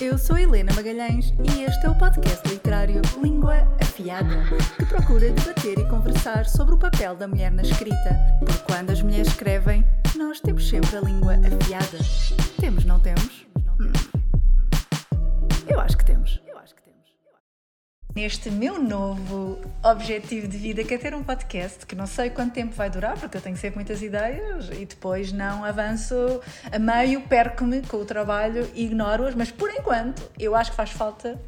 Eu sou Helena Magalhães e este é o podcast literário Língua Afiada, que procura debater e conversar sobre o papel da mulher na escrita. Porque quando as mulheres escrevem, nós temos sempre a língua afiada. Temos, não temos? Hum. Eu acho que temos. Eu acho que temos. Neste meu novo objetivo de vida, que é ter um podcast, que não sei quanto tempo vai durar, porque eu tenho sempre muitas ideias e depois não avanço a meio, perco-me com o trabalho e ignoro-as, mas por enquanto eu acho que faz falta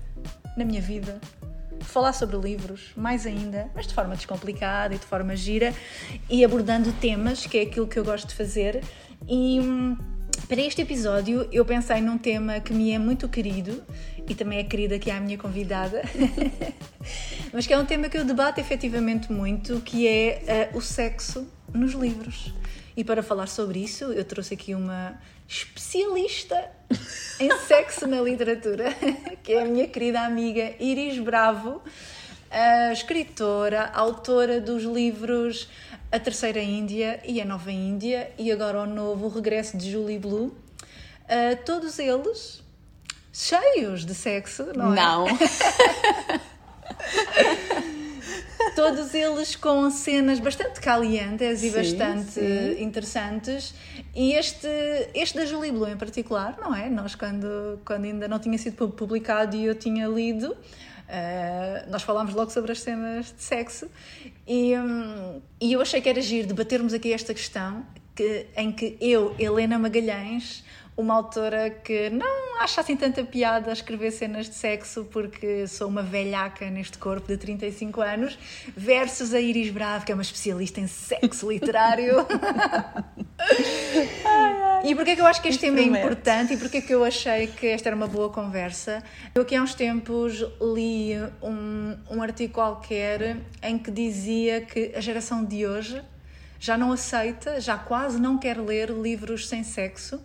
na minha vida falar sobre livros, mais ainda, mas de forma descomplicada e de forma gira e abordando temas, que é aquilo que eu gosto de fazer. E hum, para este episódio eu pensei num tema que me é muito querido e também é querida aqui a minha convidada, mas que é um tema que eu debato efetivamente muito, que é uh, o sexo nos livros. E para falar sobre isso, eu trouxe aqui uma especialista em sexo na literatura, que é a minha querida amiga Iris Bravo, a escritora, autora dos livros A Terceira Índia e A Nova Índia, e agora o novo Regresso de Julie Blue. Uh, todos eles cheios de sexo, não é? Não. Todos eles com cenas bastante calientes e Sim, bastante sim. interessantes. E este, este da Julie Blue em particular, não é? Nós, quando, quando ainda não tinha sido publicado e eu tinha lido, Uh, nós falámos logo sobre as cenas de sexo e, hum, e eu achei que era giro debatermos aqui esta questão que, em que eu, Helena Magalhães, uma autora que não acha assim tanta piada a escrever cenas de sexo porque sou uma velhaca neste corpo de 35 anos, versus a Iris Bravo, que é uma especialista em sexo literário. E porquê que eu acho que este tema é importante e porquê que eu achei que esta era uma boa conversa? Eu aqui há uns tempos li um, um artigo qualquer em que dizia que a geração de hoje já não aceita, já quase não quer ler livros sem sexo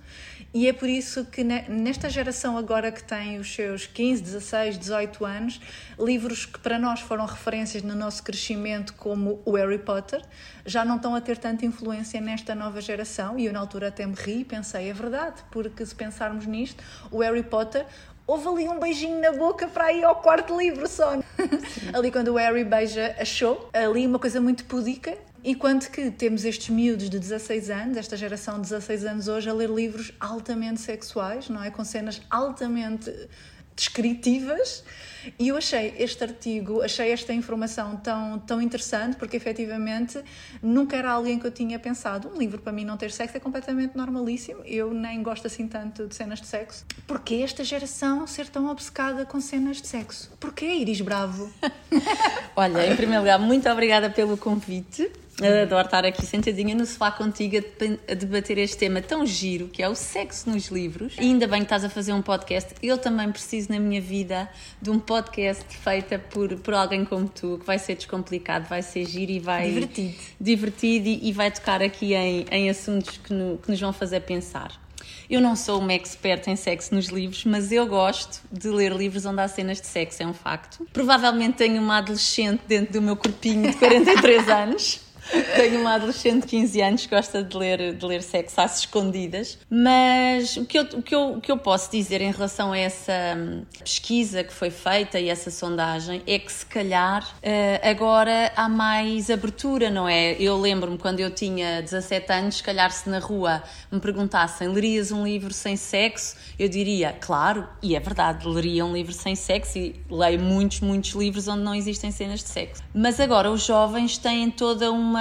e é por isso que ne- nesta geração agora que tem os seus 15, 16, 18 anos, livros que para nós foram referências no nosso crescimento como o Harry Potter, já não estão a ter tanta influência nesta nova geração e eu na altura até me ri e pensei, é verdade, porque se pensarmos nisto, o Harry Potter houve ali um beijinho na boca para ir ao quarto livro só. ali quando o Harry beija a Show, ali uma coisa muito pudica. Enquanto que temos estes miúdos de 16 anos, esta geração de 16 anos hoje, a ler livros altamente sexuais, não é? Com cenas altamente descritivas. E eu achei este artigo, achei esta informação tão, tão interessante, porque efetivamente nunca era alguém que eu tinha pensado. Um livro para mim não ter sexo é completamente normalíssimo. Eu nem gosto assim tanto de cenas de sexo. Porquê esta geração ser tão obcecada com cenas de sexo? Porquê Iris Bravo? Olha, em primeiro lugar, muito obrigada pelo convite. Adoro estar aqui sentadinha no sofá contigo a deba- a debater este tema tão giro que é o sexo nos livros. E ainda bem que estás a fazer um podcast. Eu também preciso na minha vida de um podcast feito por, por alguém como tu, que vai ser descomplicado, vai ser giro e vai. Divertido. Divertido e, e vai tocar aqui em, em assuntos que, no- que nos vão fazer pensar. Eu não sou uma expert em sexo nos livros, mas eu gosto de ler livros onde há cenas de sexo, é um facto. Provavelmente tenho uma adolescente dentro do meu corpinho de 43 anos. Tenho uma adolescente de 15 anos que gosta de ler, de ler sexo às escondidas, mas o que, eu, o, que eu, o que eu posso dizer em relação a essa hum, pesquisa que foi feita e essa sondagem é que se calhar eh, agora há mais abertura, não é? Eu lembro-me quando eu tinha 17 anos, se calhar se na rua me perguntassem lerias um livro sem sexo, eu diria, claro, e é verdade, leria um livro sem sexo e leio muitos, muitos livros onde não existem cenas de sexo. Mas agora os jovens têm toda uma.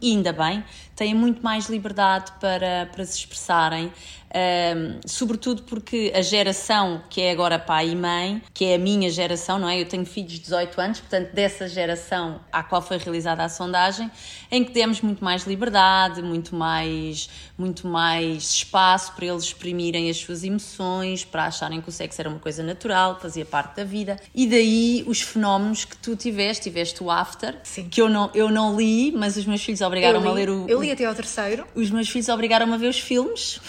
E ainda bem, têm muito mais liberdade para, para se expressarem, ahm, sobretudo porque a geração que é agora pai e mãe, que é a minha geração, não é? Eu tenho filhos de 18 anos, portanto, dessa geração à qual foi realizada a sondagem, em que demos muito mais liberdade, muito mais, muito mais espaço para eles exprimirem as suas emoções, para acharem que o sexo era uma coisa natural, fazia parte da vida. E daí os fenómenos que tu tiveste, tiveste o After, Sim. que eu não, eu não li, mas os meus filhos obrigaram-me a ler o, eu li até ao terceiro. Os meus filhos obrigaram-me a ver os filmes.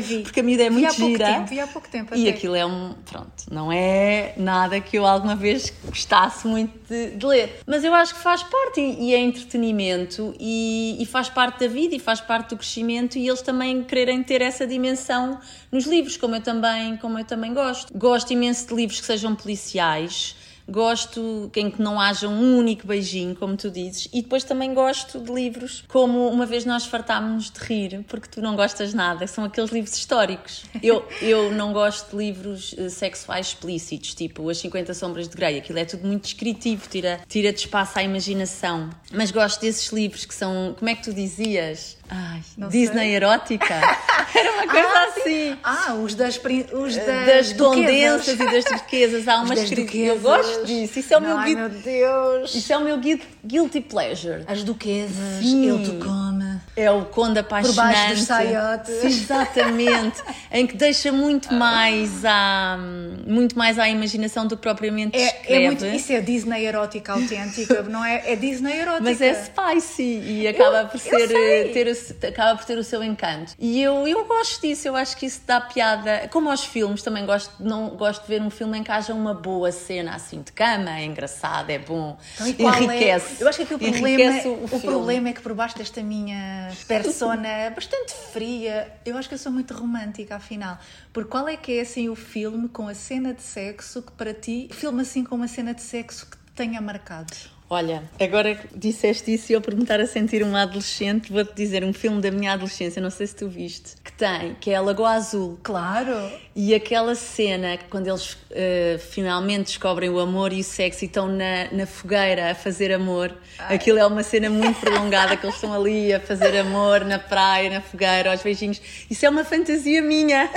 Vi. Porque a miúda é vi muito há pouco gira. tempo, vi há pouco tempo. E até. aquilo é um. Pronto, não é nada que eu alguma vez gostasse muito de, de ler. Mas eu acho que faz parte e, e é entretenimento e, e faz parte da vida e faz parte do crescimento e eles também quererem ter essa dimensão nos livros, como eu também, como eu também gosto. Gosto imenso de livros que sejam policiais. Gosto em que não haja um único beijinho, como tu dizes, e depois também gosto de livros como uma vez nós fartámos de rir, porque tu não gostas nada, são aqueles livros históricos. Eu, eu não gosto de livros eh, sexuais explícitos, tipo As 50 Sombras de Grey, aquilo é tudo muito descritivo, tira, tira de espaço à imaginação. Mas gosto desses livros que são, como é que tu dizias? Ai, Não Disney sei. erótica. Era uma coisa Ah, assim. Ah, os das, os das, Das duquesas. condensas e das turquesas, há Os uma das escrita. Eu gosto disso, isso é o meu Ai, guilty meu Deus. isso é o meu guil- guilty pleasure. As duquesas, Sim. ele te come. É o conde apaixonante. Por baixo dos saiotes. Sim, Exatamente. em que deixa muito mais à, muito mais à imaginação do que propriamente É, escreve. é muito, isso é Disney erótica autêntica, não é? É Disney erótica. Mas é spicy e acaba Eu- por ser sei. ter acaba por ter o seu encanto. E eu, eu gosto disso, eu acho que isso dá piada. Como aos filmes, também gosto, não, gosto de ver um filme em que haja uma boa cena assim de cama, é engraçado, é bom, Então, é- enriquece. Eu acho que aqui o problema, enriquece o, o, problema é que por baixo desta minha persona bastante fria, eu acho que eu sou muito romântica afinal. Porque qual é que é assim o filme com a cena de sexo que para ti, filme assim com uma cena de sexo que te tenha marcado? Olha, agora disseste isso e eu por me estar a sentir uma adolescente, vou-te dizer um filme da minha adolescência, não sei se tu viste, que tem, que é a Lagoa Azul. Claro! E aquela cena, quando eles eh, finalmente descobrem o amor e o sexo e estão na, na fogueira a fazer amor, aquilo é uma cena muito prolongada, que eles estão ali a fazer amor na praia, na fogueira, aos beijinhos. Isso é uma fantasia minha,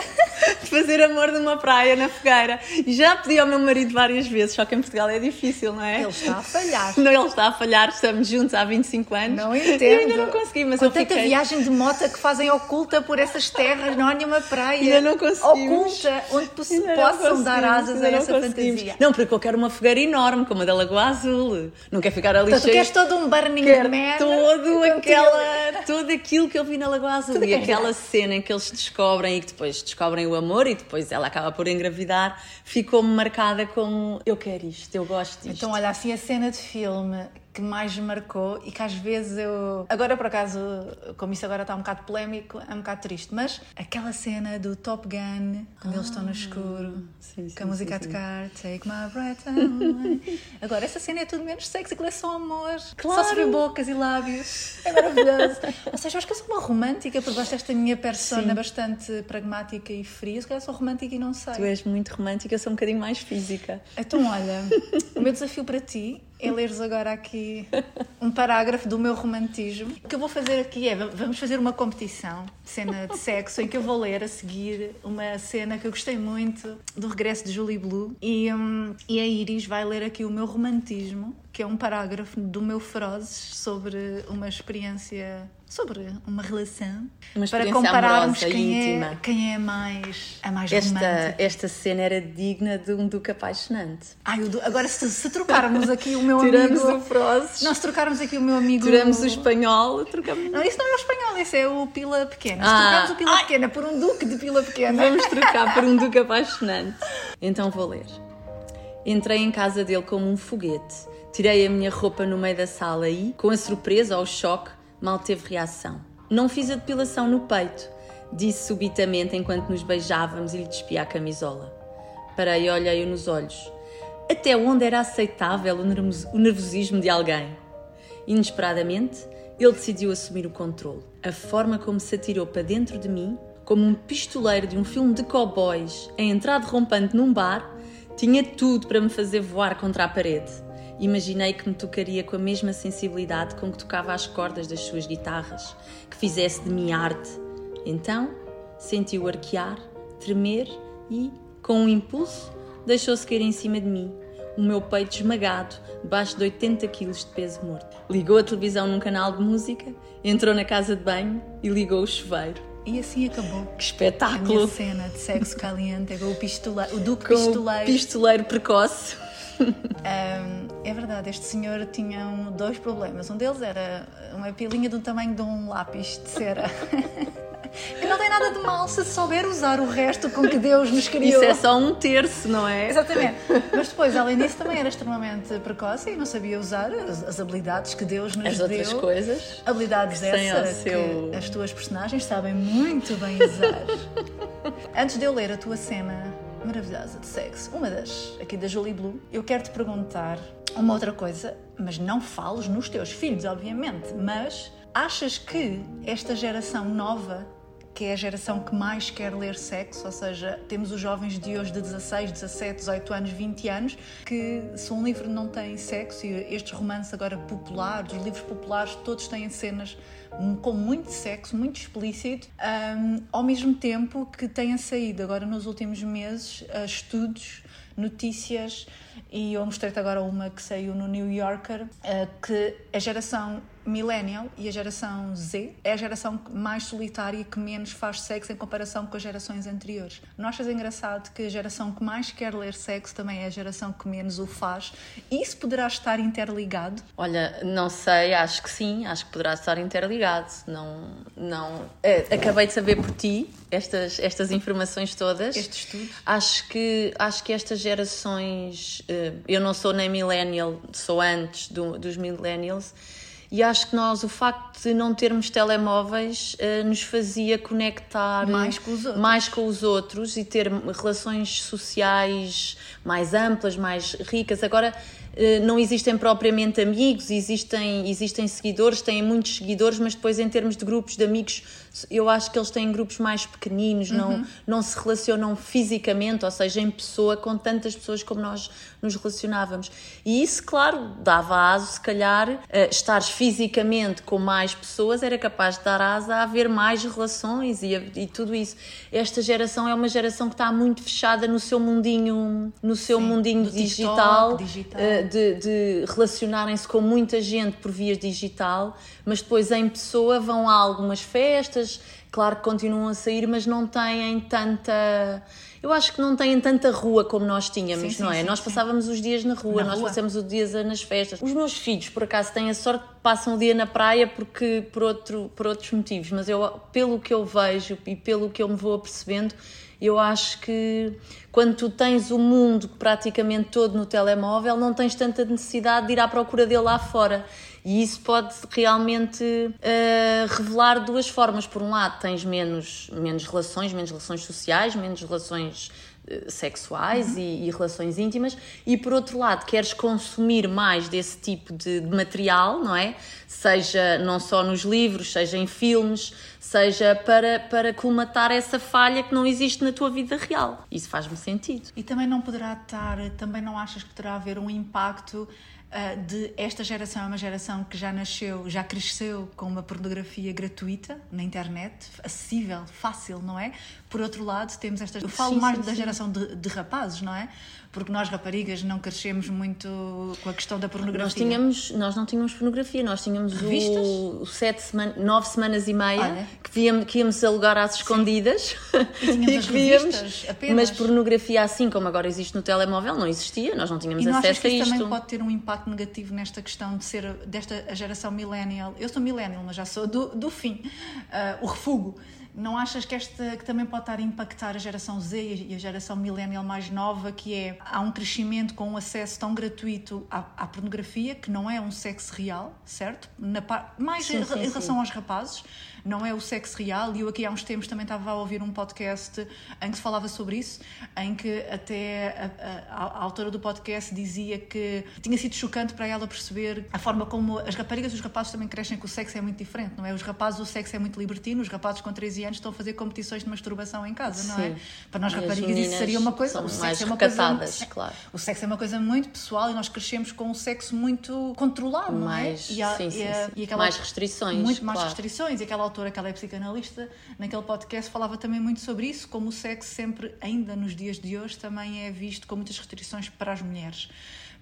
de fazer amor numa praia, na fogueira. E já pedi ao meu marido várias vezes, só que em Portugal é difícil, não é? Ele está a falhar. Não, ele está a falhar, estamos juntos há 25 anos. Não entendo. ainda não consegui, mas Com eu tanta fiquei... viagem de moto que fazem oculta por essas terras, não há nenhuma praia. Ainda não conseguimos. Oculta, onde possam dar asas a essa fantasia. Não, porque eu quero uma fogueira enorme, como a da Lagoa Azul. Não quero ficar ali Então, tu cheio... queres todo um Burning Quero Man? todo Então, aquela, tudo aquilo que eu vi na Lagoa Azul Tudo e que é aquela cena em que eles descobrem e que depois descobrem o amor e depois ela acaba por engravidar, ficou-me marcada como eu quero isto, eu gosto disto. Então, olha, assim, a cena de filme que mais marcou e que às vezes eu. Agora, por acaso, como isso agora está um bocado polémico, é um bocado triste, mas aquela cena do Top Gun, quando eles estão no escuro, Ah, sim, sim, com a música sim, a tocar, Take My Breath Away. Agora, essa cena é tudo menos sexo, aquilo é só amor. Claro. Só vê bocas e lábios. É maravilhoso. Ou seja, eu acho que eu sou uma romântica, por baixo desta minha persona bastante pragmática e fria. Se calhar sou romântica e não sei. Tu és muito romântica, eu sou um bocadinho mais física. Então, olha, o meu desafio para ti é leres agora aqui um parágrafo do meu romantismo. O que eu vou fazer aqui é, va- vamos fazer uma competição, cena de sexo, em que eu vou ler a seguir uma cena que eu gostei muito do regresso de Julie Blue e, hum, e a Iris vai ler aqui o meu romantismo, que é um parágrafo do meu Ferozes sobre uma experiência, sobre uma relação, Uma para compararmos amorosa, quem é, quem é mais, a mais Esta, romântica. esta cena era digna de um duque apaixonante. Ai, o do- agora se, se trocarmos aqui o meu Tiramos amigo... o Frozes, Nós trocarmos aqui o meu amigo... tiramos o espanhol, trocamos... Não, isso não é o espanhol, esse é o pila pequena. Se Ah. trocarmos o pila pequena por um duque de pila pequena... Vamos trocar por um duque apaixonante. Então vou ler. Entrei em casa dele como um foguete. Tirei a minha roupa no meio da sala e, com a surpresa ou o choque, mal teve reação. Não fiz a depilação no peito, disse subitamente enquanto nos beijávamos e lhe despia a camisola. Parei e olhei-o nos olhos. Até onde era aceitável o nervos- o nervosismo de alguém? Inesperadamente, ele decidiu assumir o controle. A forma como se atirou para dentro de mim, como um pistoleiro de um filme de cowboys a entrar derrompante num bar, tinha tudo para me fazer voar contra a parede. Imaginei que me tocaria com a mesma sensibilidade com que tocava as cordas das suas guitarras, que fizesse de mim arte. Então, senti-o arquear, tremer e, com um impulso, deixou-se cair em cima de mim, o meu peito esmagado, debaixo de 80 quilos de peso morto. Ligou a televisão num canal de música, entrou na casa de banho e ligou o chuveiro. E assim acabou. Que A minha espetáculo! cena de sexo caliente é com o, pistoleiro, o duque Com o pistoleiro. pistoleiro precoce. Um, é verdade, este senhor tinha um, dois problemas. Um deles era uma pilinha do tamanho de um lápis de cera. que não tem nada de mal se souber usar o resto com que Deus nos criou. Isso é só um terço, não é? Exatamente. Mas depois, além disso, também era extremamente precoce e não sabia usar as, as habilidades que Deus nos As deu. outras coisas. Habilidades essas seu- que as tuas personagens sabem muito bem usar. Antes de eu ler a tua cena maravilhosa de sexo, uma das aqui da Julie Blue, eu quero te perguntar uma outra coisa, mas não fales nos teus filhos, obviamente, mas achas que esta geração nova que é a geração que mais quer ler sexo, ou seja, temos os jovens de hoje de 16, 17, 18 anos, 20 anos, que se um livro não tem sexo, e estes romances agora populares, os livros populares, todos têm cenas com muito sexo, muito explícito, hum, ao mesmo tempo que tenha saído agora nos últimos meses uh, estudos, notícias, e eu mostrei-te agora uma que saiu no New Yorker, uh, que a geração millennial e a geração Z é a geração mais solitária e que menos faz sexo em comparação com as gerações anteriores. Não achas engraçado que a geração que mais quer ler sexo também é a geração que menos o faz? Isso poderá estar interligado? Olha, não sei, acho que sim, acho que poderá estar interligado. Não, não. eh, acabei de saber por ti estas, estas informações todas. Este estudo? Acho que, acho que estas gerações. eh, eu não sou nem millennial, sou antes do- dos millennials. E acho que nós, o facto de não termos telemóveis, eh, nos fazia conectar Mais com os outros. mais com os outros e ter relações sociais mais amplas, mais ricas. Agora, eh, não existem propriamente amigos, existem, existem seguidores, têm muitos seguidores, mas depois, em termos de grupos de amigos, eu acho que eles têm grupos mais pequeninos, não, não se relacionam fisicamente, ou seja, em pessoa, com tantas pessoas como nós nos relacionávamos. E isso, claro, dava aso, se calhar, eh, estares fisicamente com mais pessoas era capaz de dar asa a haver mais relações e, a- e tudo isso. Esta geração é uma geração que está muito fechada no seu mundinho, no seu Sim, mundinho do TikTok, digital, digital. eh, de, de relacionarem-se com muita gente por via digital, mas depois em pessoa vão a algumas festas, claro que continuam a sair, mas não têm tanta. Eu acho que não têm tanta rua como nós tínhamos, Sim, não sim, é? sim, nós passávamos os dias na rua, Na nós rua. passamos os dias nas festas. Os meus filhos, por acaso, têm a sorte de passam o dia na praia porque por, outro, por outros motivos, mas eu, pelo que eu vejo e pelo que eu me vou apercebendo, eu acho que quando tu tens o mundo praticamente todo no telemóvel, não tens tanta necessidade de ir à procura dele lá fora. E isso pode realmente eh, revelar duas formas. Por um lado, tens menos, menos relações, menos relações sociais, menos relações eh, sexuais e, e relações íntimas, e por outro lado, queres consumir mais desse tipo de, de material, não é? Seja não só nos livros, seja em filmes, seja para, para colmatar essa falha que não existe na tua vida real. Isso faz-me sentido. E também não poderá estar, também não achas que poderá haver um impacto de esta geração é uma geração que já nasceu, já cresceu com uma pornografia gratuita na internet, acessível, fácil, não é? Por outro lado, temos esta. Eu falo Sim, mais sim, da sim. geração de, de rapazes, não é? Porque nós raparigas não crescemos muito com a questão da pornografia. Nós, tínhamos, nós não tínhamos pornografia, nós tínhamos Revistas? o, o sete semana, nove semanas e meia Olha. que, víamos, que íamos alugar às escondidas E as que víamos, apenas. mas pornografia assim como agora existe no telemóvel não existia, nós não tínhamos E não acesso a isso isto. também pode ter um impacto negativo nesta questão de ser desta a geração millennial? Eu sou millennial, mas já sou do, do fim, ah, o refugo. Não achas que esta que também pode estar a impactar a geração Z e a geração millennial mais nova, que é há um crescimento com um acesso tão gratuito à, à pornografia, que não é um sexo real, certo? Na mais Sim, em, sim, em sim. relação aos rapazes, não é o sexo real. E eu aqui há uns tempos também estava a ouvir um podcast em que se falava sobre isso, em que até a, a- a autora do podcast dizia que tinha sido chocante para ela perceber a forma como as raparigas e os rapazes também crescem, que o sexo é muito diferente, não é? Os rapazes, o sexo é muito libertino, os rapazes com 13 anos estão a fazer competições de masturbação em casa, não é? Sim. Para nós E as raparigas isso seria uma coisa. O sexo mais é uma coisa. claro. O sexo é uma coisa muito pessoal e nós crescemos com um sexo muito controlado, não é? Mais- E há- sim, sim, e a- sim. e aquela- Mais restrições, Muito mais claro. restrições. E aquela autora, que ela é psicanalista, naquele podcast falava também muito sobre isso, como o sexo sempre, ainda nos dias de hoje, também é visto com muitas restrições para as mulheres.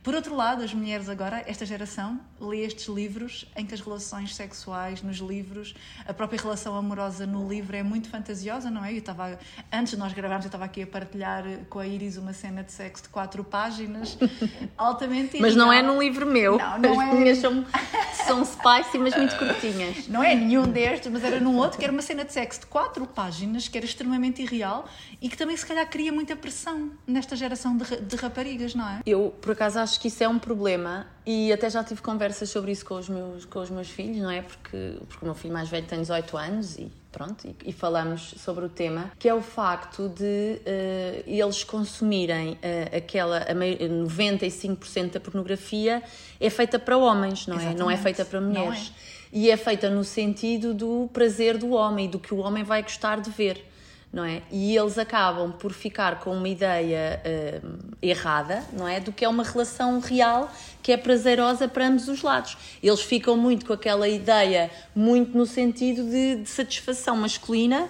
Por outro lado, as mulheres agora, esta geração, lê estes livros em que as relações sexuais nos livros, a própria relação amorosa no livro é muito fantasiosa, não é? Eu estava, antes de nós gravarmos, eu estava aqui a partilhar com a Iris uma cena de sexo de quatro páginas, altamente Mas não é num livro meu. Não, não As é. minhas são, são spicy, mas muito curtinhas. Não é nenhum destes, mas era num outro que era uma cena de sexo de quatro páginas, que era extremamente irreal e que também se calhar cria muita pressão nesta geração de, de raparigas, não é? Eu, por acaso, acho que isso é um problema e até já tive conversas sobre isso com os meus, com os meus filhos, não é? Porque, porque o meu filho mais velho tem 18 anos e pronto, e, e falamos sobre o tema, que é o facto de eh, eles consumirem eh, aquela, a mei- 95% da pornografia é feita para homens, não é? Não é Exatamente. feita para mulheres. E é feita no sentido do prazer do homem, do que o homem vai gostar de ver. Não é? E eles acabam por ficar com uma ideia hum, errada, não é? Do que é uma relação real que é prazerosa para ambos os lados. Eles ficam muito com aquela ideia, muito no sentido de, de satisfação masculina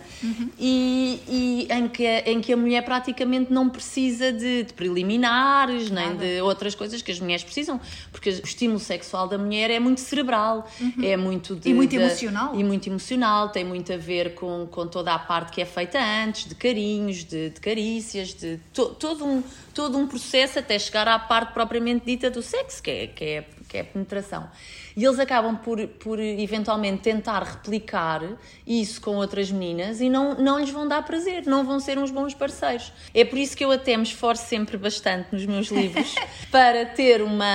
e, e em, que, a- em que a mulher praticamente não precisa de, de preliminares, nem Nada. de outras coisas que as mulheres precisam, porque o estímulo sexual da mulher é muito cerebral, é muito de, E muito emocional. e muito emocional, tem muito a ver com, com toda a parte que é feita antes, de carinhos, de, de carícias, de to- todo, um, todo um processo até chegar à parte propriamente dita do sexo, que é, que é, que é a penetração. E eles acabam por, por eventualmente tentar replicar isso com outras meninas e não, não lhes vão dar prazer, não vão ser uns bons parceiros. É por isso que eu até me esforço sempre bastante nos meus livros para ter, uma,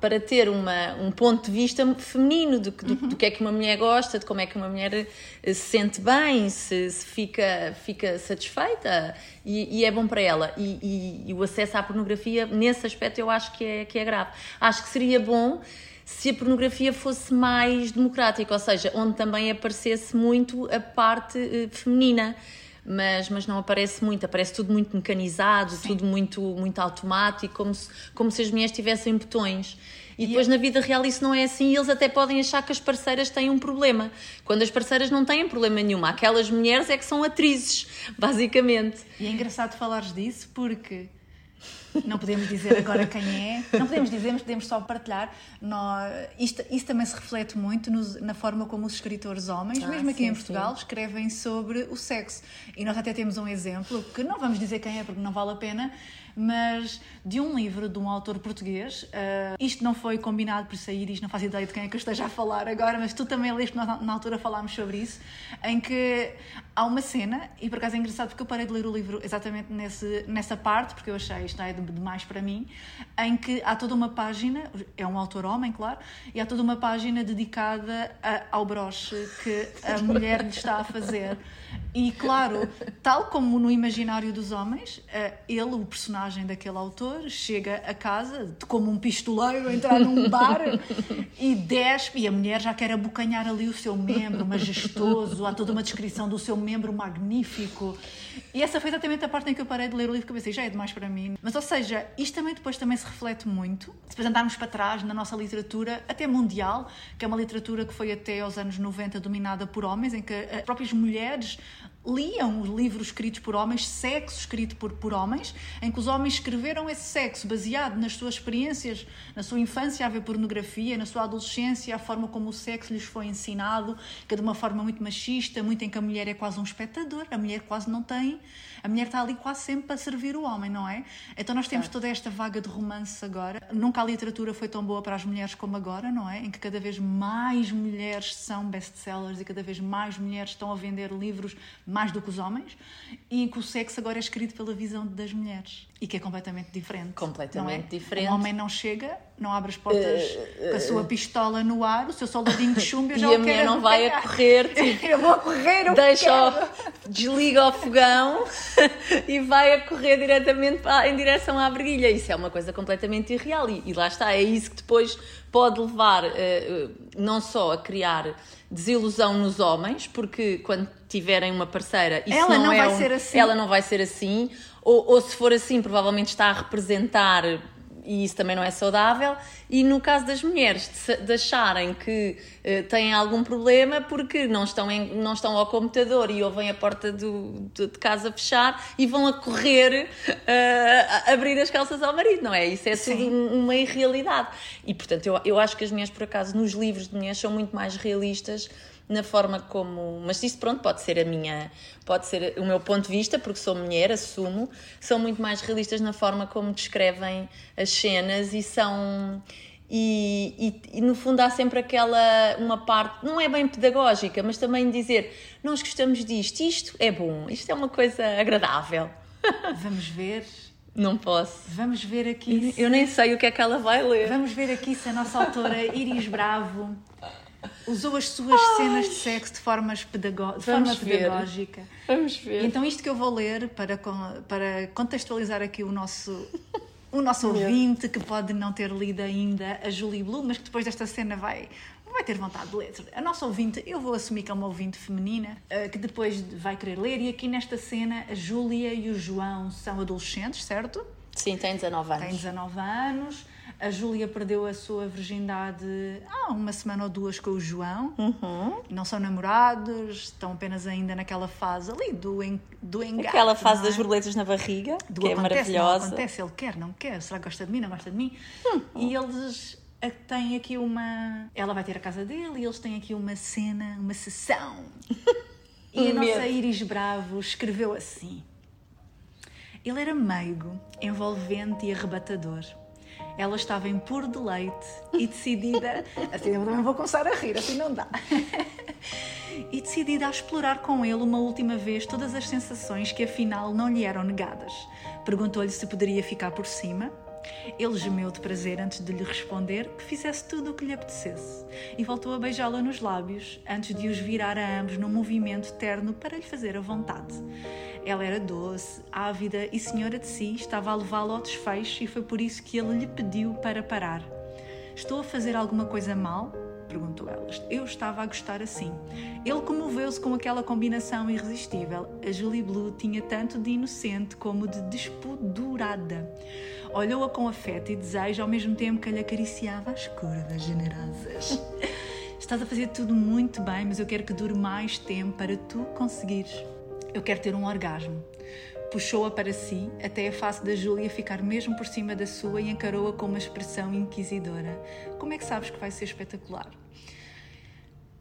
para ter uma, um ponto de vista feminino do, que- do, do que é que uma mulher gosta, de como é que uma mulher eh, se sente bem, se, se fica, fica satisfeita e, e é bom para ela. E, e- e o acesso à pornografia, nesse aspecto, eu acho que é, que é grave. Acho que seria bom se a pornografia fosse mais democrática, ou seja, onde também aparecesse muito a parte eh, feminina. Mas, mas não aparece muito, aparece tudo muito mecanizado, tudo muito, muito automático, como se, como se as mulheres tivessem botões. E depois na vida real isso não é assim e eles até podem achar que as parceiras têm um problema. Quando as parceiras não têm problema nenhum. Aquelas mulheres é que são atrizes, basicamente. E é engraçado falares disso porque não podemos dizer agora quem é, não podemos dizer, mas podemos só partilhar. Nós, isto, isso também se reflete muito nos- na forma como os escritores homens, Ah, mesmo aqui sim, em Portugal, escrevem sobre o sexo. E nós até temos um exemplo, que não vamos dizer quem é porque não vale a pena, mas de um livro de um autor português. ah, isto não foi combinado por sair, isto não faz ideia de quem é que eu esteja a falar agora, mas tu também leste, na, na altura falámos sobre isso, em que há uma cena, e por acaso é engraçado porque eu parei de ler o livro exatamente nesse, nessa parte, porque eu achei isto é de- demais para mim, em que há toda uma página, é um autor homem, claro, e há toda uma página dedicada a- ao broche que a mulher lhe está a fazer. E claro, tal como no imaginário dos homens, eh, ele, o personagem daquele autor, chega a casa como um pistoleiro entrar num bar e despe, e a mulher já quer abocanhar ali o seu membro majestoso, há toda uma descrição do seu membro magnífico. E essa foi exatamente a parte em que eu parei de ler o livro, que pensei, já é demais para mim. Mas, ou seja, isto também depois também se reflete muito. Se depois andarmos para trás na nossa literatura, até mundial, que é uma literatura que foi até aos anos 90 dominada por homens, em que as próprias mulheres liam os livros escritos por homens, sexo escrito por, por homens, em que os homens escreveram esse sexo baseado nas suas experiências, na sua infância a ver pornografia, na sua adolescência, a forma como o sexo lhes foi ensinado, que é de uma forma muito machista, muito em que a mulher é quase um espectador, a mulher quase não tem, a mulher está ali quase sempre para servir o homem, não é? Então nós temos toda esta vaga de romance agora. Nunca a literatura foi tão boa para as mulheres como agora, não é? Em que cada vez mais mulheres são best-sellers e cada vez mais mulheres estão a vender livros mais do que os homens e em que o sexo agora é escrito pela visão das mulheres e que é completamente diferente. Completamente não é? diferente. Um homem não chega, não abre as portas com a sua pistola no ar, o seu soldadinho de chumbo, eu já e a o mulher não vai a correr, tipo, Eu vou correr, eu deixa o, desliga o fogão e vai a correr diretamente em direção à brilha. Isso é uma coisa completamente irreal e, e lá está, é isso que depois pode levar eh, não só a criar desilusão nos homens, porque quando tiverem uma parceira, isso Ela não é vai um- ser assim. ela não vai ser assim, ou, ou se for assim, provavelmente está a representar e isso também não é saudável. E no caso das mulheres, de, de acharem que uh, têm algum problema porque não estão, em, não estão ao computador e ouvem a porta do, do de casa fechar e vão a correr uh, a abrir as calças ao marido, não é? Isso é Sim. tudo uma irrealidade. E portanto, eu, eu acho que as mulheres, por acaso, nos livros de mulheres são muito mais realistas na forma como. Mas isso, pronto, pode ser a minha. Pode ser o meu ponto de vista, porque sou mulher, assumo. São muito mais realistas na forma como descrevem as cenas e são. E, e, e, no fundo há sempre aquela uma parte, não é bem pedagógica, mas também dizer nós gostamos disto, isto é bom, isto é uma coisa agradável. Vamos ver. Não posso. Vamos ver aqui. Eu, se... nem sei o que é que ela vai ler. Vamos ver aqui se a nossa autora Iris Bravo usou as suas Ai. cenas de sexo de, formas pedagó de forma ver. pedagógica. Vamos ver. Então, isto que eu vou ler para, para contextualizar aqui o nosso. O nosso ouvinte que pode não ter lido ainda a Julie Blue, mas que depois desta cena vai, vai ter vontade de ler. A nossa ouvinte, eu vou assumir que é uma ouvinte feminina, uh, que depois vai querer ler. E aqui nesta cena, a Júlia e o João são adolescentes, certo? Sim, têm 19 anos. Têm 19 anos. A Júlia perdeu a sua virgindade há uma semana ou duas com o João. Uhum. Não são namorados, estão apenas ainda naquela fase ali do, en, do engate. Aquela fase é? das borboletas na barriga, do que é acontece, é maravilhosa. Não acontece, ele quer, não quer, será que gosta de mim, não gosta de mim? Uhum. E eles têm aqui uma. Ela vai ter a casa dele e eles têm aqui uma cena, uma sessão. E a nossa Iris Bravo escreveu assim. Ele era meigo, envolvente e arrebatador ela estava em puro deleite e decidida. Assim eu também vou começar a rir, assim não dá. e decidida a explorar com ele uma última vez todas as sensações que afinal não lhe eram negadas. Perguntou-lhe se poderia ficar por cima. Ele gemeu de prazer antes de lhe responder que fizesse tudo o que lhe apetecesse e voltou a beijá-la nos lábios antes de os virar a ambos num movimento terno para lhe fazer a vontade. Ela era doce, ávida e senhora de si, estava a levá-lo ao desfecho e foi por isso que ele lhe pediu para parar. Estou a fazer alguma coisa mal? perguntou ela. Eu estava a gostar assim. Ele comoveu-se com aquela combinação irresistível. A Julie Blue tinha tanto de inocente como de despodurada. Olhou-a com afeto e desejo ao mesmo tempo que lhe acariciava as curvas generosas. Estás a fazer tudo muito bem, mas eu quero que dure mais tempo para tu conseguires. Eu quero ter um orgasmo. Puxou-a para si, até a face da Júlia ficar mesmo por cima da sua e encarou-a com uma expressão inquisidora. Como é que sabes que vai ser espetacular?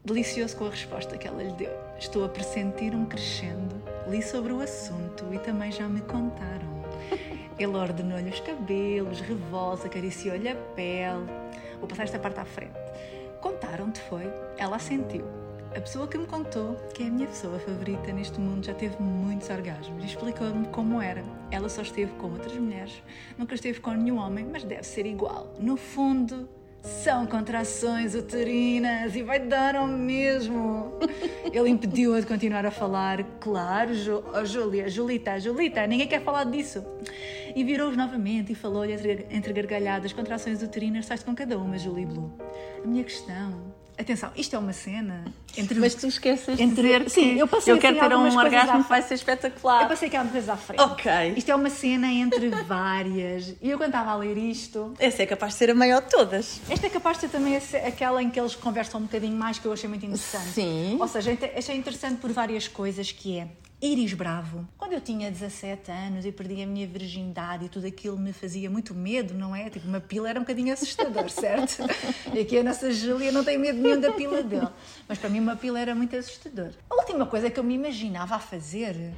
Delicioso com a resposta que ela lhe deu. Estou a pressentir um crescendo. Li sobre o assunto e também já me contaram. Ele ordenou-lhe os cabelos, revolves, acariciou-lhe a pele. Vou passar esta parte à frente. Contaram-te, foi? Ela assentiu. A pessoa que me contou que é a minha pessoa favorita neste mundo já teve muitos orgasmos e explicou-me como era. Ela só esteve com outras mulheres, nunca esteve com nenhum homem, mas deve ser igual. No fundo, são contrações uterinas e vai dar ao mesmo. Ele impediu-a de continuar a falar. Claro, jo oh, Júlia, Julita, Julita, ninguém quer falar disso. E virou-os novamente e falou-lhe entre gargalhadas: contrações uterinas, sais com cada uma, Julie Blue. A minha questão Atenção, isto é uma cena entre. Mas tu esqueces entre... de dizer que sim, eu, passei, eu quero ter um orgasmo que vai ser espetacular. Eu passei aqui alguma coisa à frente. Ok. Isto é uma cena entre várias. E eu, quando estava a ler isto. Essa é capaz de ser a maior de todas. Esta é capaz de ser também aquela em que eles conversam um bocadinho mais, que eu achei muito interessante. Sim. Ou seja, achei interessante por várias coisas que é. Iris Bravo. Quando eu tinha 17 anos e perdi a minha virgindade e tudo aquilo me fazia muito medo, não é? Tipo, uma pila era um bocadinho assustador, certo? E aqui a nossa Júlia não tem medo nenhum da pila dele. Mas para mim uma pila era muito assustador. A última coisa que eu me imaginava a fazer,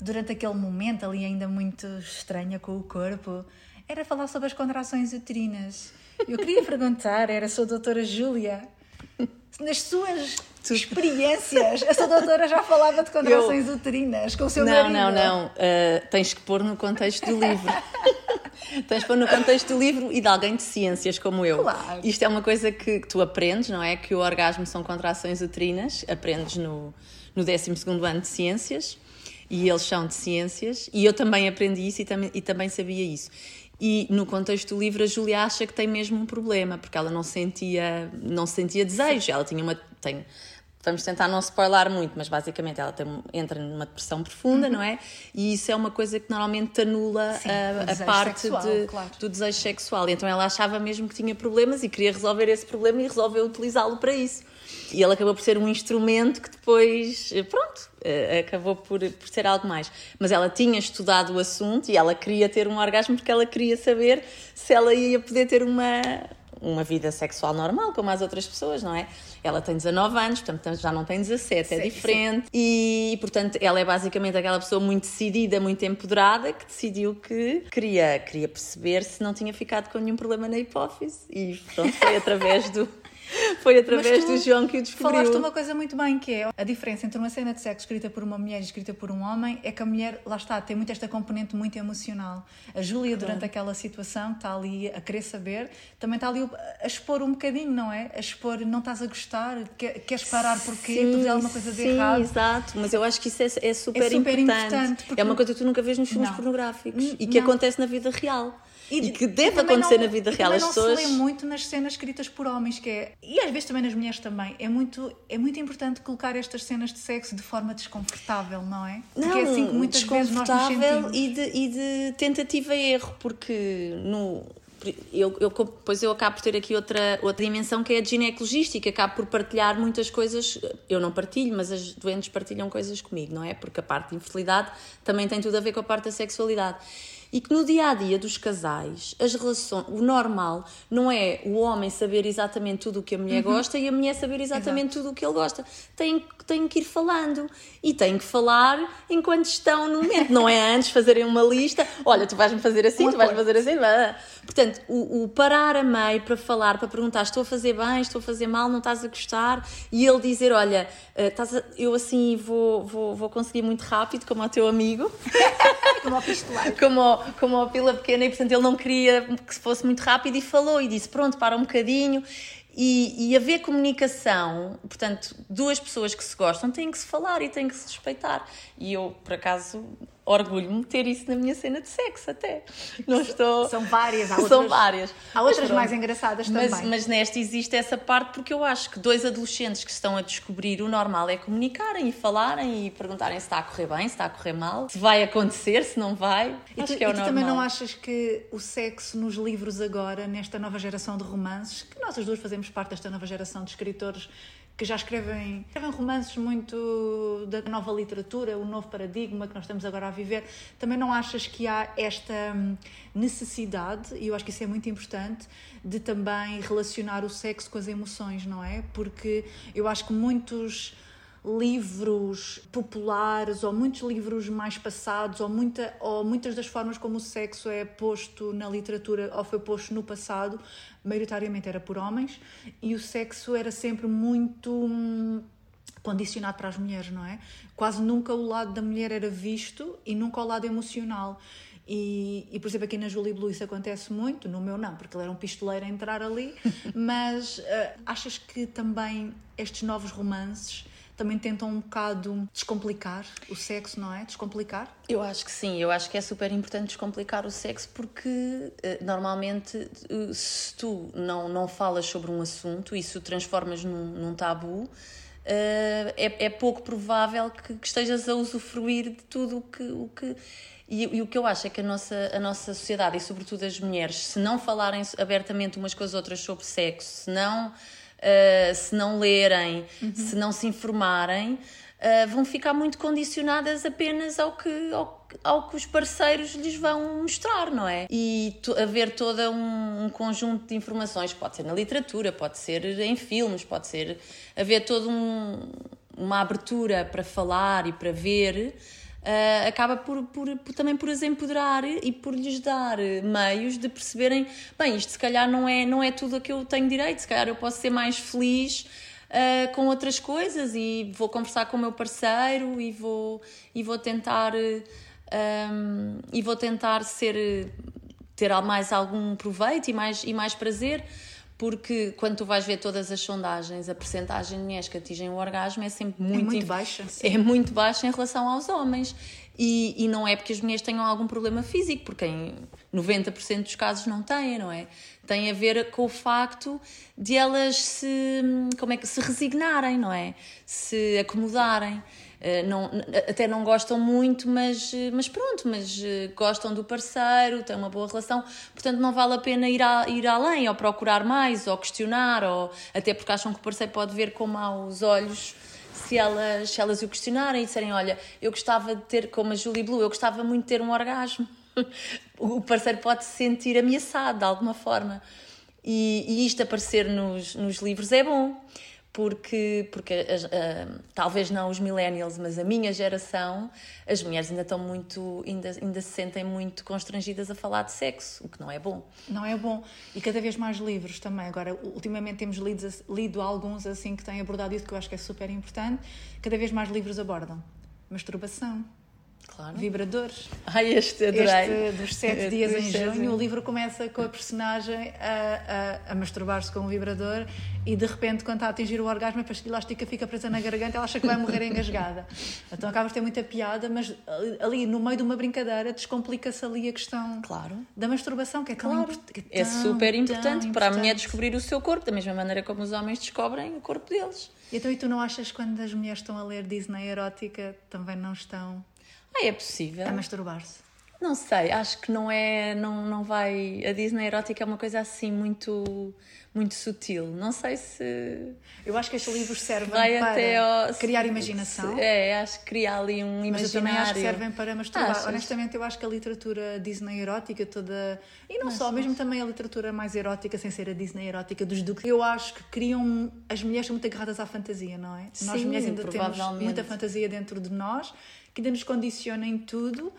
durante aquele momento ali ainda muito estranha com o corpo, era falar sobre as contrações uterinas. Eu queria perguntar, era a sua doutora Júlia, nas suas. Experiências, essa doutora já falava de contrações eu... uterinas com o seu não, marido. Não, não, não. Uh, tens que pôr no contexto do livro. tens que pôr no contexto do livro e de alguém de ciências como eu. Claro. Isto é uma coisa que, tu aprendes, não é? Que o orgasmo são contrações uterinas, aprendes no, no 12 ano de ciências e eles são de ciências e eu também aprendi isso e também, e também sabia isso. E no contexto do livro, a Júlia acha que tem mesmo um problema, porque ela não sentia, não sentia desejo. Ela tinha uma. Tem, vamos tentar não spoiler muito, mas basicamente ela tem, entra numa depressão profunda, uhum. não é? E isso é uma coisa que normalmente anula Sim, a, a parte sexual, de, claro. do desejo sexual. Então ela achava mesmo que tinha problemas e queria resolver esse problema e resolveu utilizá-lo para isso. E ele acabou por ser um instrumento que depois, pronto, eh, acabou por, por ser algo mais. Mas ela tinha estudado o assunto e ela queria ter um orgasmo porque ela queria saber se ela ia poder ter uma, uma vida sexual normal, como as outras pessoas, não é? Ela tem 19 anos, portanto já não tem 17, é sim, diferente. Sim. E, portanto, ela é basicamente aquela pessoa muito decidida, muito empoderada, que decidiu que queria, queria perceber se não tinha ficado com nenhum problema na hipófise. E pronto, foi através do. Foi através do João que o descobriu. Falaste uma coisa muito bem, que é a diferença entre uma cena de sexo escrita por uma mulher e escrita por um homem, é que a mulher, lá está, tem muito esta componente muito emocional. A Júlia, durante aquela situação, está ali a querer saber, também está ali a expor um bocadinho, não é? A expor, não estás a gostar, queres parar porque sim, tu fiz alguma coisa de sim, errado. exato, mas eu acho que isso é, é, super, é super importante. importante é uma coisa que tu nunca vês nos filmes não. pornográficos e que não. acontece na vida real. E, e que deve acontecer não, na vida real. As não pessoas... se lê muito nas cenas escritas por homens, que é, e às vezes também nas mulheres também, é muito, é muito importante colocar estas cenas de sexo de forma desconfortável, não é? Porque não, é assim que muitas vezes nós nos sentimos. E de, e de tentativa e erro, porque no eu, eu, depois eu acabo por ter aqui outra, outra dimensão que é a ginecologística, acabo por partilhar muitas coisas, eu não partilho, mas as doentes partilham coisas comigo, não é? Porque a parte de infertilidade também tem tudo a ver com a parte da sexualidade e que no dia a dia dos casais, as relações, o normal não é o homem saber exatamente tudo o que a mulher uhum. gosta e a mulher saber exatamente Exato. tudo o que ele gosta. Tem, tem que ir falando e tem que falar enquanto estão no momento, não é antes fazerem uma lista, olha, tu vais-me fazer assim, tu vais fazer assim. Portanto, o, o, parar a meio para falar, para perguntar, estou a fazer bem, estou a fazer mal, não estás a gostar, e ele dizer, olha, eh, estás a, eu assim vou, vou, vou conseguir muito rápido, como o teu amigo. como o pistoleiro. Como, como a pila pequena e portanto ele não queria que se fosse muito rápido e falou e disse pronto, para um bocadinho e, e haver comunicação, portanto, duas pessoas que se gostam têm que se falar e têm que se respeitar. E eu, por acaso, orgulho-me de ter isso na minha cena de sexo até. Não estou... São várias, há outras, São várias. Há outras mais engraçadas mas, também. Mas nesta existe essa parte porque eu acho que dois adolescentes que estão a descobrir o normal é comunicarem e falarem e perguntarem se está a correr bem, se está a correr mal, se vai acontecer, se não vai. E acho tu, que é o e tu normal. também não achas que o sexo nos livros agora, nesta nova geração de romances, que nós as duas fazemos parte desta nova geração de escritores que já escrevem, escrevem romances muito da nova literatura, o novo paradigma que nós estamos agora a viver. Também não achas que há esta hum, necessidade, e eu acho que isso é muito importante, de também relacionar o sexo com as emoções, não é? Porque eu acho que muitos livros populares ou muitos livros mais passados ou, muita, ou muitas das formas como o sexo é posto na literatura ou foi posto no passado, maioritariamente era por homens e o sexo era sempre muito hum, condicionado para as mulheres, não é? Quase nunca o lado da mulher era visto e nunca o lado emocional. E, e, por exemplo, aqui na Julie Blue isso acontece muito, no meu não, porque ele era um pistoleiro a entrar ali. Mas uh, achas que também estes novos romances também tentam um bocado descomplicar o sexo, não é? Descomplicar? Eu acho que sim, eu acho que é super importante descomplicar o sexo porque eh, normalmente eh, se tu não, não falas sobre um assunto e se o transformas num, num tabu, Uh, é, é, pouco provável que, que, estejas a usufruir de tudo o que. O que e, e, o que eu acho é que a nossa, a nossa sociedade, e sobretudo as mulheres, se não falarem abertamente umas com as outras sobre sexo, se não uh, se não lerem, uhum. se não se informarem, uh, vão ficar muito condicionadas apenas ao que, ao, ao, que os parceiros lhes vão mostrar, não é? E haver todo um, um, conjunto de informações, pode ser na literatura, pode ser em filmes, pode ser haver toda um, uma abertura para falar e para ver uh, acaba por, por, por, também por as empoderar e por lhes dar meios de perceberem, bem, isto se calhar não é, não é tudo a que eu tenho direito, se calhar eu posso ser mais feliz uh, com outras coisas e vou conversar com o meu parceiro e vou, e vou tentar um, ah, e vou tentar ser ter mais algum proveito e mais, e mais prazer porque quando tu vais ver todas as sondagens, a percentagem de mulheres que atingem o orgasmo é sempre muito, é muito baixa. É muito baixa em relação aos homens. E, e não é porque as mulheres tenham algum problema físico, porque em 90% dos casos não têm, não é? Tem a ver com o facto de elas se, como é que, se resignarem, não é? Se acomodarem. Eh, Não, até não gostam muito, mas, eh, mas pronto, mas eh, gostam do parceiro, têm uma boa relação, portanto não vale a pena ir, a, ir além, ou procurar mais, ou questionar, ou até porque acham que o parceiro pode ver com maus olhos se elas, se elas o questionarem e disserem: Olha, eu gostava de ter, como a Julie Blue, eu gostava muito de ter um orgasmo. o parceiro pode se sentir ameaçado de alguma forma. E, e isto aparecer nos, nos livros é bom, porque, porque ah, talvez não os millennials, mas a minha geração, as mulheres ainda estão muito, ainda, ainda se sentem muito constrangidas a falar de sexo, o que não é bom. Não é bom. E cada vez mais livros também. Agora, ultimamente temos lido, lido alguns assim que têm abordado isso, que eu acho que é super importante. Cada vez mais livros abordam masturbação, Claro. vibradores. Ai, este adorei. Este dos sete dias dos em junho, o livro começa com a personagem a, a, a masturbar-se com um vibrador e de repente, quando está a atingir o orgasmo, a pastilha elástica fica presa na garganta ela acha que vai morrer engasgada. Então acabas de ter muita piada, mas ali- no meio de uma brincadeira descomplica-se ali a questão Claro. da masturbação, que é tão Claro, que é tão, super importante para a mulher descobrir o seu corpo, da mesma maneira como os homens descobrem o corpo deles. Então, e tu não achas que quando as mulheres estão a ler Disney erótica também não estão Ah, é possível. a masturbar-se? Não sei, acho que não é, não, não vai. A Disney erótica é uma coisa assim muito, muito sutil. Não sei se Eu acho que estes livros servem para ao, criar imaginação. é, acho que cria ali um imaginário. Mas eu também acho que servem para masturbar. Achas? Honestamente, eu acho que a literatura Disney erótica toda. E não só, mesmo também a literatura mais erótica, sem ser a Disney erótica dos Duques, eu acho que criam. As mulheres são muito agarradas à fantasia, não é? nós Sim, mulheres ainda temos muita fantasia dentro de nós, que ainda nos condiciona em tudo,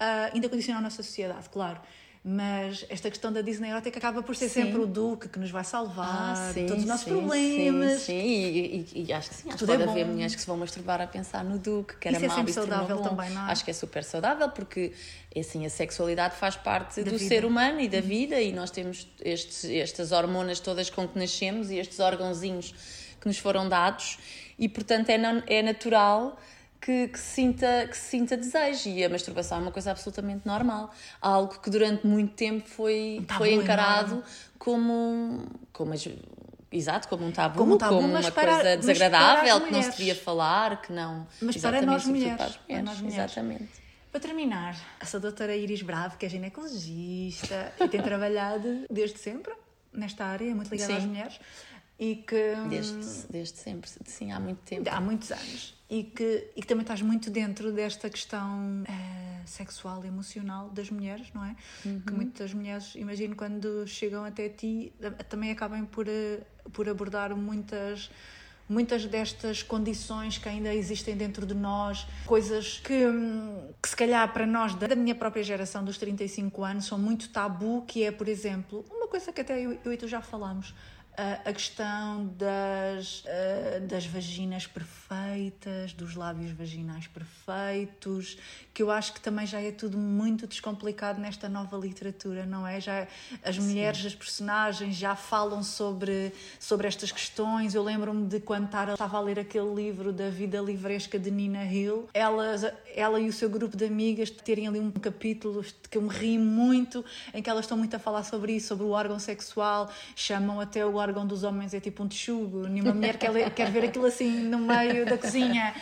ah, ainda condiciona a nossa sociedade, claro. Mas esta questão da Disney erótica acaba por ser Sim. sempre o Duque que nos vai salvar, Ah, sim, todos os nossos sim, problemas. Sim. E, e- e acho que sim, acho que Tudo é pode haver bom. mulheres que se vão masturbar a pensar no Duque, que era Isso é mau sempre saudável também, não é? Acho que é super saudável porque é assim, a sexualidade faz parte Da do vida. ser humano e da vida e nós temos estes, estas hormonas todas com que nascemos e estes órgãozinhos que nos foram dados e portanto é, nan- é natural que, que se sinta, que sinta desejo e a masturbação é uma coisa absolutamente normal. Algo que durante muito tempo foi, tabu foi encarado enorme. como, como as- Exato, como um tabu, Como um tabu, como uma para- coisa desagradável, que não se mulheres. devia falar, que não. Mas para nós mulheres, Para, as para mulheres, nós mulheres. Exatamente. Para terminar, a sua doutora Iris Bravo, que é ginecologista e tem trabalhado desde sempre nesta área, é muito ligada Sim. às mulheres e que Desde, desde sempre, sim, há muito tempo. há muitos anos e que, e que também estás muito dentro desta questão eh, sexual e emocional das mulheres, não é? Que muitas mulheres, imagino, quando chegam até ti, também acabam por, eh, por abordar muitas muitas destas condições que ainda existem dentro de nós, coisas que, hum, que se calhar para nós da da minha própria geração dos 35 anos são muito tabu, que é, por exemplo, uma coisa que até eu, eu e tu já falamos, a questão das, das vaginas perfeitas, dos lábios vaginais perfeitos, que eu acho que também já é tudo muito descomplicado nesta nova literatura, não é? Já as mulheres, as personagens já falam sobre, sobre estas questões. Eu lembro-me de quando Tara estava a ler aquele livro da vida livresca de Nina Hill, elas, ela e o seu grupo de amigas terem ali um capítulo que eu me ri muito, em que elas estão muito a falar sobre isso, sobre o órgão sexual, chamam até o órgão dos homens é tipo um texugo, nenhuma mulher quer, quer ver aquilo assim no meio da cozinha.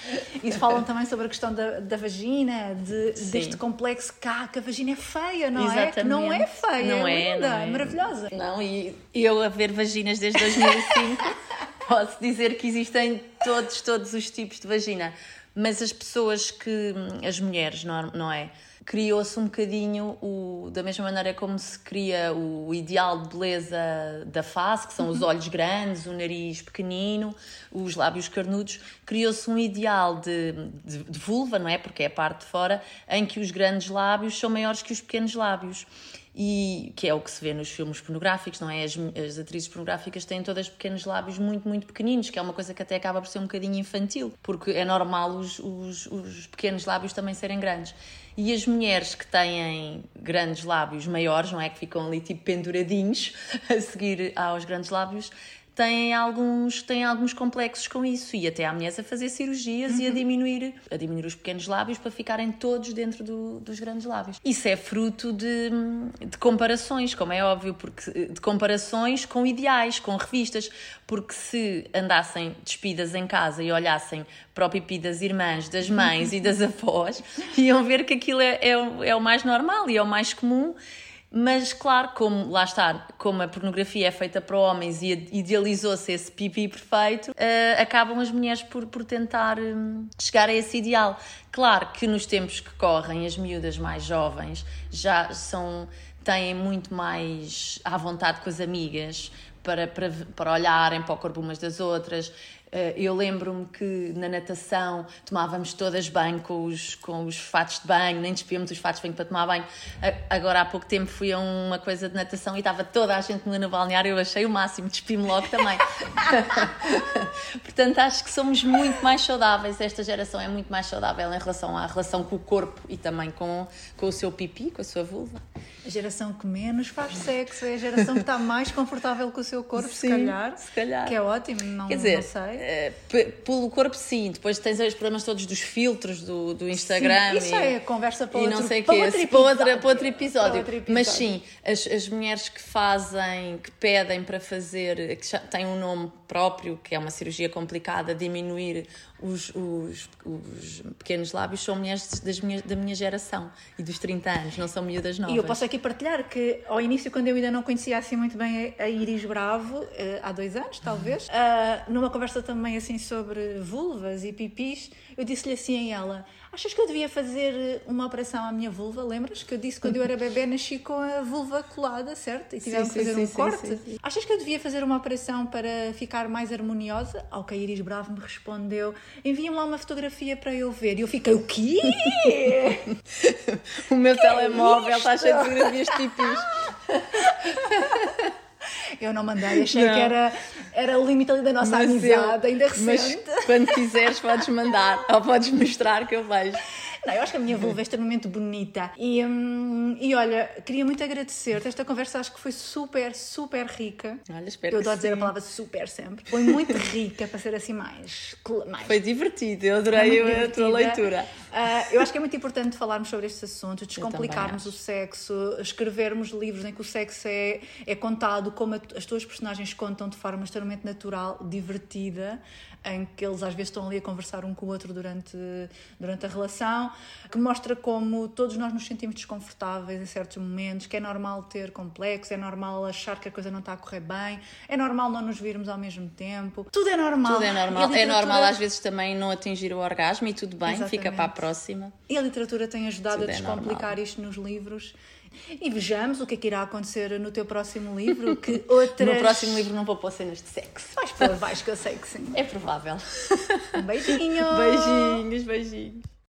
E falam também sobre a questão da, da vagina, de, deste complexo cá, que a vagina é feia, não é? Que não é feia, Não é, é, linda, não é. maravilhosa. Não, e eu a ver vaginas desde 2005 posso dizer que existem todos, todos os tipos de vagina. Mas as pessoas que, as mulheres, não, não é? Criou-se um bocadinho, o, da mesma maneira como se cria o ideal de beleza da face, que são os olhos grandes, o nariz pequenino, os lábios carnudos, criou-se um ideal de, de, de vulva, não é? Porque é a parte de fora, em que os grandes lábios são maiores que os pequenos lábios e que é o que se vê nos filmes pornográficos, não é? As, as atrizes pornográficas têm todas pequenos lábios muito, muito pequeninos, que é uma coisa que até acaba por ser um bocadinho infantil, porque é normal os, os, os pequenos lábios também serem grandes. E as mulheres que têm grandes lábios maiores, não é? Que ficam ali tipo penduradinhos a seguir aos grandes lábios, têm alguns, têm alguns complexos com isso e até há mulheres a fazer cirurgias uhum. e a diminuir, a diminuir os pequenos lábios para ficarem todos dentro do, dos grandes lábios. Isso é fruto de, de comparações, como é óbvio, porque de comparações com ideais, com revistas, porque se andassem despidas em casa e olhassem para o pipi das irmãs, das mães e das avós, iam ver que aquilo é, é, é o mais normal e é o mais comum mas, claro, como lá está, como a pornografia é feita para homens e idealizou-se esse pipi perfeito, uh, acabam as mulheres por, por tentar um, chegar a esse ideal. Claro que nos tempos que correm, as miúdas mais jovens já são têm muito mais à vontade com as amigas para, para, para olharem para o corpo umas das outras, eu lembro-me que na natação tomávamos todas banho com os, com os fatos de banho, nem despíamos os fatos de banho para tomar banho. Agora há pouco tempo fui a uma coisa de natação e estava toda a gente no balneário, eu achei o máximo, despi-me logo também. Portanto, acho que somos muito mais saudáveis, esta geração é muito mais saudável em relação à relação com o corpo e também com, com o seu pipi, com a sua vulva. A geração que menos faz sexo é a geração que está mais confortável com o seu corpo, sim, se calhar. Se calhar. Que é ótimo, não, Quer dizer, não sei. Uh, pelo corpo, sim. Depois tens os problemas todos dos filtros do, do Instagram. Sim, isso e, é conversa para, outro, não sei para, quê, outro para, outra, para, outro episódio. para outro episódio. Mas sim, as, as mulheres que fazem, que pedem para fazer, que têm um nome próprio, que é uma cirurgia complicada, diminuir os, os, os pequenos lábios, são mulheres das minha, da minha geração e dos 30 anos, não são miúdas novas. E eu posso aqui partilhar que ao início, quando eu ainda não conhecia assim muito bem a Iris Bravo, eh, há dois anos talvez, uh, numa conversa também assim sobre vulvas e pipis, eu disse-lhe assim a ela: Achas que eu devia fazer uma operação à minha vulva? Lembras que eu disse quando eu era bebê nasci com a vulva colada, certo? E tivemos que fazer sim, um sim, corte? Sim, Achas que eu devia fazer uma operação para ficar mais harmoniosa? Ao que a Iris Bravo me respondeu: Envia-me lá uma fotografia para eu ver. E eu fiquei: O quê? o meu que telemóvel é está cheio de fotografias tipos. Eu não mandei, achei não. que era, era o limite ali da nossa mas amizade, eu, ainda recente. Mas quando quiseres, podes mandar ou podes mostrar que eu vejo. Não, eu acho que a minha vulva é extremamente bonita. E, hum, e olha, queria muito agradecer-te. Esta conversa acho que foi super, super rica. Olha, espero Eu adoro dizer a palavra super sempre. Foi muito rica para ser assim mais. mais foi divertido, eu adorei a tua leitura. Uh, eu acho que é muito importante falarmos sobre estes assuntos, descomplicarmos o sexo, escrevermos livros em que o sexo é, é contado como as tuas personagens contam de forma extremamente natural, divertida em que eles às vezes estão ali a conversar um com o outro durante, durante a relação, que mostra como todos nós nos sentimos desconfortáveis em certos momentos, que é normal ter complexo, é normal achar que a coisa não está a correr bem, é normal não nos virmos ao mesmo tempo. Tudo é normal. Tudo é normal. Literatura... É normal às vezes também não atingir o orgasmo e tudo bem, Exatamente. fica para a próxima. E a literatura tem ajudado tudo a é descomplicar é isto nos livros e vejamos o que é que irá acontecer no teu próximo livro. Que outras... No próximo livro não vou pôr cenas de sexo. Vais pôr, vais, que eu sei que sim. É provável. Um beijinho. Beijinhos, beijinhos.